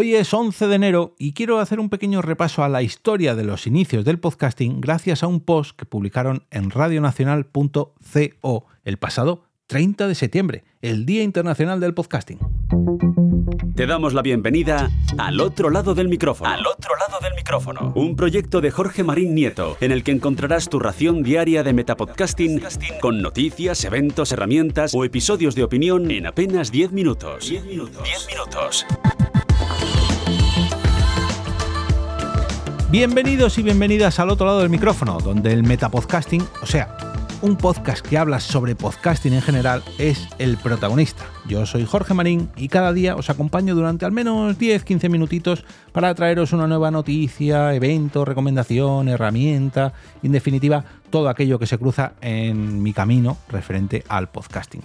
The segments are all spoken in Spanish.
Hoy es 11 de enero y quiero hacer un pequeño repaso a la historia de los inicios del podcasting gracias a un post que publicaron en radionacional.co el pasado 30 de septiembre, el Día Internacional del Podcasting. Te damos la bienvenida al otro lado del micrófono. Al otro lado del micrófono. Un proyecto de Jorge Marín Nieto, en el que encontrarás tu ración diaria de metapodcasting con noticias, eventos, herramientas o episodios de opinión en apenas 10 minutos. 10 minutos. 10 minutos. Bienvenidos y bienvenidas al otro lado del micrófono, donde el metapodcasting, o sea, un podcast que habla sobre podcasting en general, es el protagonista. Yo soy Jorge Marín y cada día os acompaño durante al menos 10-15 minutitos para traeros una nueva noticia, evento, recomendación, herramienta, en definitiva, todo aquello que se cruza en mi camino referente al podcasting.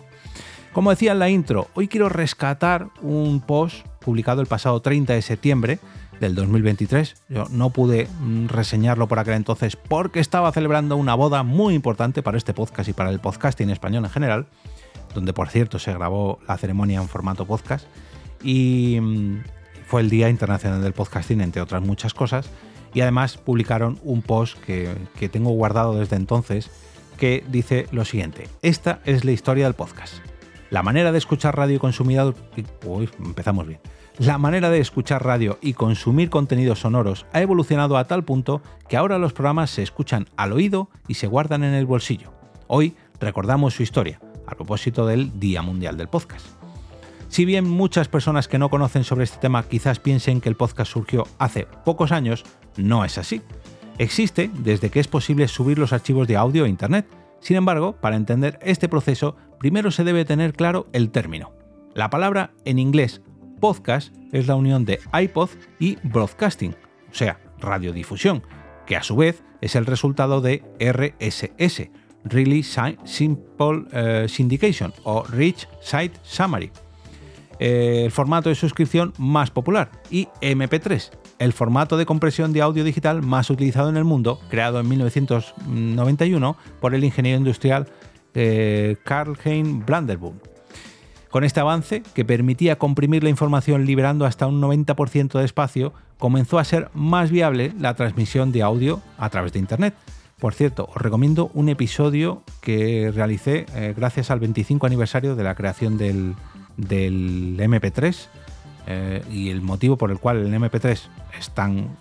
Como decía en la intro, hoy quiero rescatar un post publicado el pasado 30 de septiembre del 2023. Yo no pude mm, reseñarlo por aquel entonces porque estaba celebrando una boda muy importante para este podcast y para el podcasting español en general, donde por cierto se grabó la ceremonia en formato podcast y mm, fue el Día Internacional del Podcasting, entre otras muchas cosas. Y además publicaron un post que, que tengo guardado desde entonces que dice lo siguiente, esta es la historia del podcast. La manera de escuchar radio y consumir... Uy, empezamos bien. La manera de escuchar radio y consumir contenidos sonoros ha evolucionado a tal punto que ahora los programas se escuchan al oído y se guardan en el bolsillo. Hoy recordamos su historia, a propósito del Día Mundial del Podcast. Si bien muchas personas que no conocen sobre este tema quizás piensen que el podcast surgió hace pocos años, no es así. Existe desde que es posible subir los archivos de audio a Internet. Sin embargo, para entender este proceso, primero se debe tener claro el término. La palabra en inglés podcast es la unión de iPod y broadcasting, o sea, radiodifusión, que a su vez es el resultado de RSS, Really Simple eh, Syndication o Rich Site Summary, eh, el formato de suscripción más popular, y MP3, el formato de compresión de audio digital más utilizado en el mundo, creado en 1991 por el ingeniero industrial eh, Karl Hein. Con este avance, que permitía comprimir la información liberando hasta un 90% de espacio, comenzó a ser más viable la transmisión de audio a través de Internet. Por cierto, os recomiendo un episodio que realicé eh, gracias al 25 aniversario de la creación del, MP3 eh, y el motivo por el cual el MP3 es tan,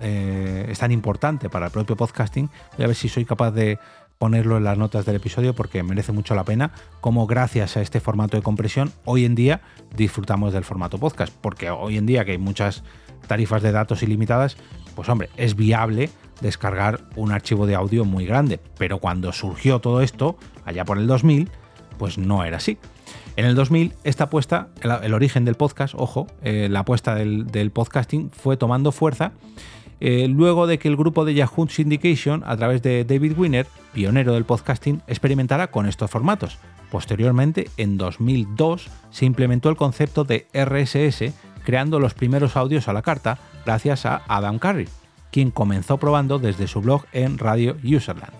eh, es tan importante para el propio podcasting. Voy a ver si soy capaz de ponerlo en las notas del episodio porque merece mucho la pena, como gracias a este formato de compresión hoy en día disfrutamos del formato podcast, porque hoy en día que hay muchas tarifas de datos ilimitadas, pues hombre, es viable descargar un archivo de audio muy grande, pero cuando surgió todo esto, allá por el 2000, pues no era así. En el 2000, esta apuesta, el, origen del podcast, ojo, eh, la apuesta del, del podcasting fue tomando fuerza eh, luego de que el grupo de Yahoo Syndication, a través de David Winner, pionero del podcasting, experimentara con estos formatos. Posteriormente, en 2002, se implementó el concepto de RSS, creando los primeros audios a la carta, gracias a Adam Curry, quien comenzó probando desde su blog en Radio Userland.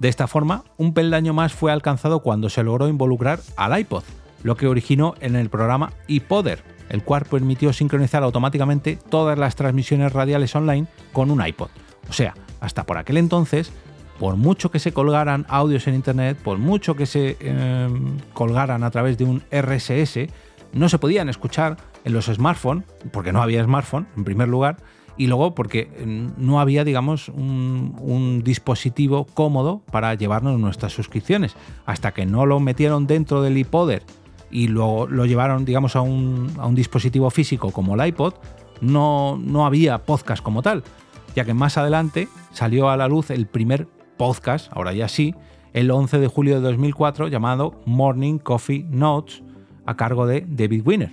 De esta forma, un peldaño más fue alcanzado cuando se logró involucrar al iPod, lo que originó en el programa iPodder, el cual permitió sincronizar automáticamente todas las transmisiones radiales online con un iPod. O sea, hasta por aquel entonces, por mucho que se colgaran audios en Internet, por mucho que se em, colgaran a través de un RSS, no se podían escuchar en los smartphones, porque no había smartphone, en primer lugar, y luego porque em, no había, digamos, un, un, dispositivo cómodo para llevarnos nuestras suscripciones. Hasta que no lo metieron dentro del iPodder y luego lo llevaron, digamos, a un, dispositivo físico como el iPod, no, no había podcast como tal, ya que más adelante salió a la luz el primer podcast, ahora ya sí, el 11 de julio de 2004 llamado Morning Coffee Notes a cargo de David Winner.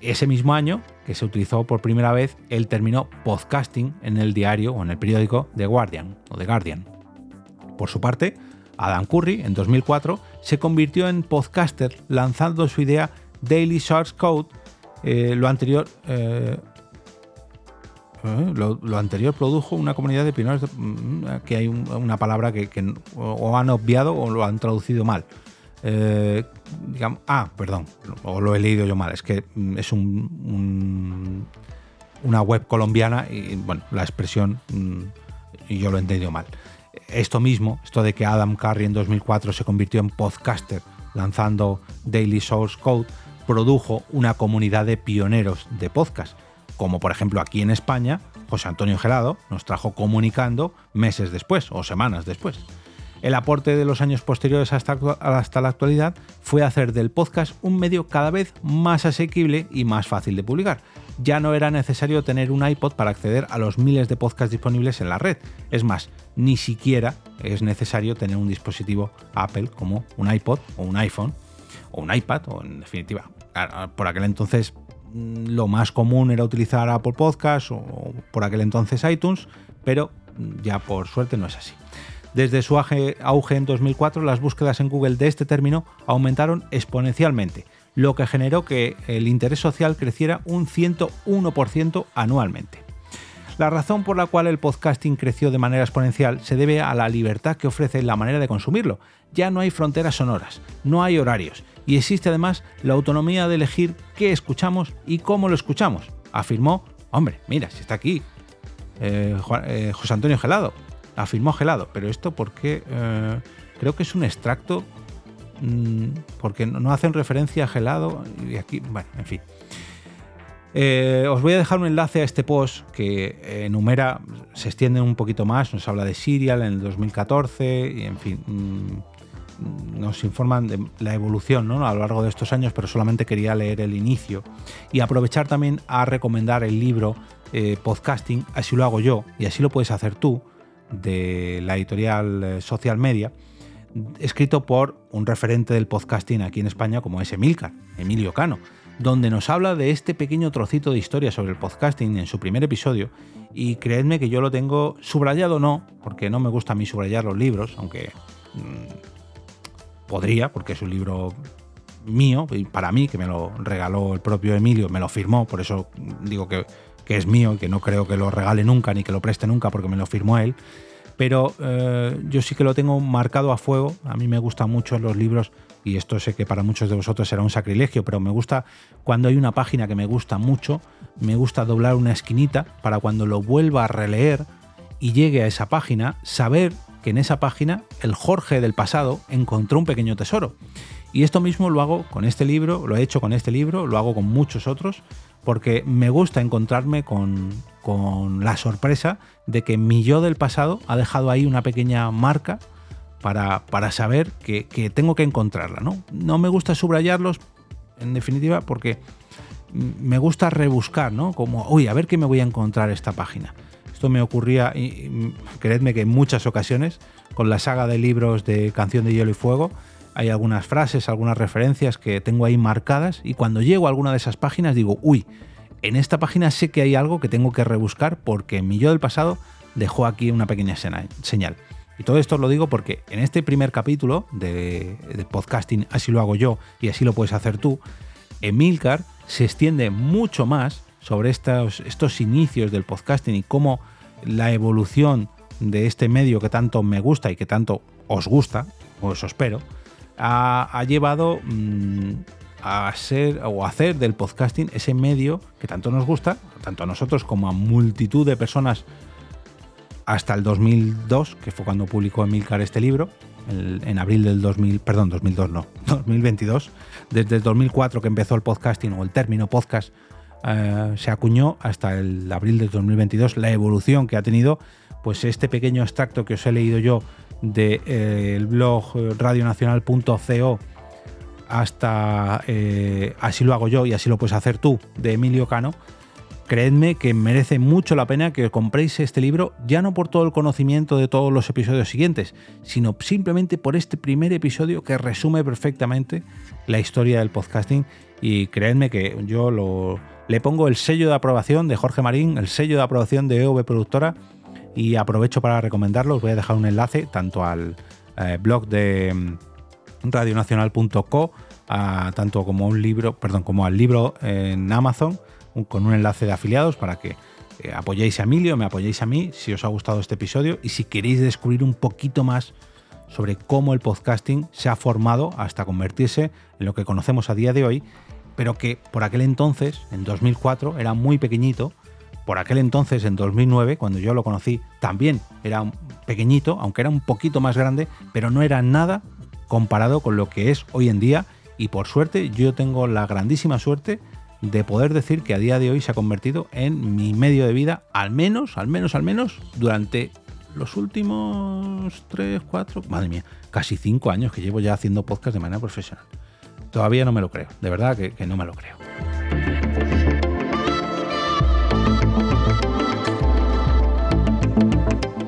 Ese mismo año que se utilizó por primera vez el término podcasting en el diario o en el periódico The Guardian o The Guardian. Por su parte, Adam Curry, en 2004, se convirtió en podcaster lanzando su idea Daily Source Code. Eh, lo anterior. Eh, eh, lo, anterior produjo una comunidad de pioneros mm, que hay una palabra que, o han obviado o lo han traducido mal. ah, perdón, o lo he leído yo mal, es que mm, es un, una web colombiana y bueno, la expresión mm, yo lo he entendido mal. Esto mismo, esto de que Adam Curry en 2004 se convirtió en podcaster lanzando Daily Source Code, produjo una comunidad de pioneros de podcast, como por ejemplo aquí en España, José Antonio Gelado nos trajo comunicando meses después o semanas después. El aporte de los años posteriores hasta, hasta, la actualidad fue hacer del podcast un medio cada vez más asequible y más fácil de publicar. Ya no era necesario tener un iPod para acceder a los miles de podcasts disponibles en la red. Es más, ni siquiera es necesario tener un dispositivo Apple como un iPod o un iPhone o un iPad o en definitiva. Por aquel entonces mm, lo más común era utilizar Apple Podcasts o por aquel entonces iTunes, pero ya por suerte no es así. Desde su auge en 2004, las búsquedas en Google de este término aumentaron exponencialmente, lo que generó que el interés social creciera un 101% anualmente. La razón por la cual el podcasting creció de manera exponencial se debe a la libertad que ofrece la manera de consumirlo. Ya no hay fronteras sonoras, no hay horarios y existe además la autonomía de elegir qué escuchamos y cómo lo escuchamos, afirmó, hombre, mira, si está aquí, eh, eh, José Antonio Gelado, afirmó Gelado, pero esto porque eh, creo que es un extracto, mm, porque no hacen referencia a Gelado y aquí, bueno, en fin. Eh, os voy a dejar un enlace a este post que enumera, se extiende un poquito más, nos habla de Serial en el 2014 y en fin, mm, nos informan de la evolución ¿no? a lo largo de estos años, pero solamente quería leer el inicio y aprovechar también a recomendar el libro eh, Podcasting, así lo hago yo y así lo puedes hacer tú, de la editorial eh, Social Media, escrito por un referente del podcasting aquí en España como es Emilcar, Emilio Cano, donde nos habla de este pequeño trocito de historia sobre el podcasting en su primer episodio. Y creedme que yo lo tengo subrayado no, porque no me gusta a mí subrayar los libros, aunque mm, podría, porque es un libro mío y para mí, que me lo regaló el propio Emilio, me lo firmó, por eso digo que que es mío y que no creo que lo regale nunca ni que lo preste nunca porque me lo firmó él. Pero eh, yo sí que lo tengo marcado a fuego. A mí me gustan mucho los libros y esto sé que para muchos de vosotros será un sacrilegio, pero me gusta cuando hay una página que me gusta mucho, me gusta doblar una esquinita para cuando lo vuelva a releer y llegue a esa página, saber que en esa página el Jorge del pasado encontró un pequeño tesoro. Y esto mismo lo hago con este libro, lo he hecho con este libro, lo hago con muchos otros, porque me gusta encontrarme con, la sorpresa de que mi yo del pasado ha dejado ahí una pequeña marca para, saber que, tengo que encontrarla. ¿no? no me gusta subrayarlos, en definitiva, porque me gusta rebuscar, ¿no? Como, uy, a ver qué me voy a encontrar esta página. Esto me ocurría, y, creedme que en muchas ocasiones, con la saga de libros de Canción de Hielo y Fuego, hay algunas frases, algunas referencias que tengo ahí marcadas y cuando llego a alguna de esas páginas digo, uy, en esta página sé que hay algo que tengo que rebuscar porque mi yo del pasado dejó aquí una pequeña señal. Y todo esto lo digo porque en este primer capítulo de, podcasting, así lo hago yo y así lo puedes hacer tú, Emilcar se extiende mucho más sobre estos, estos inicios del podcasting y cómo la evolución de este medio que tanto me gusta y que tanto os gusta, o os espero, ha, llevado mm, a ser o hacer del podcasting ese medio que tanto nos gusta, tanto a nosotros como a multitud de personas hasta el 2002, que fue cuando publicó Emilcar este libro, en abril del 2000, perdón, 2002 no, 2022, desde el 2004 que empezó el podcasting o el término podcast eh, se acuñó hasta el abril del 2022, la evolución que ha tenido, pues este pequeño extracto que os he leído yo del de, eh, blog radionacional.co hasta eh, Así lo hago yo y así lo puedes hacer tú, de Emilio Cano, creedme que merece mucho la pena que compréis este libro, ya no por todo el conocimiento de todos los episodios siguientes, sino simplemente por este primer episodio que resume perfectamente la historia del podcasting. Y creedme que yo le pongo el sello de aprobación de Jorge Marín, el sello de aprobación de EV Productora y aprovecho para recomendarlo, os voy a dejar un enlace tanto al eh, blog de mm, radionacional.co, tanto como un libro, perdón, como al libro en Amazon, con un enlace de afiliados para que eh, apoyéis a Emilio, me apoyéis a mí si os ha gustado este episodio y si queréis descubrir un poquito más sobre cómo el podcasting se ha formado hasta convertirse en lo que conocemos a día de hoy, pero que por aquel entonces, en 2004, era muy pequeñito por aquel entonces, en 2009, cuando yo lo conocí, también era pequeñito, aunque era un poquito más grande, pero no era nada comparado con lo que es hoy en día. Y por suerte, yo tengo la grandísima suerte de poder decir que a día de hoy se ha convertido en mi medio de vida, al menos, al menos, al menos, durante los últimos 3, 4, madre mía, casi 5 años que llevo ya haciendo podcast de manera profesional. Todavía no me lo creo, de verdad que, que no me lo creo.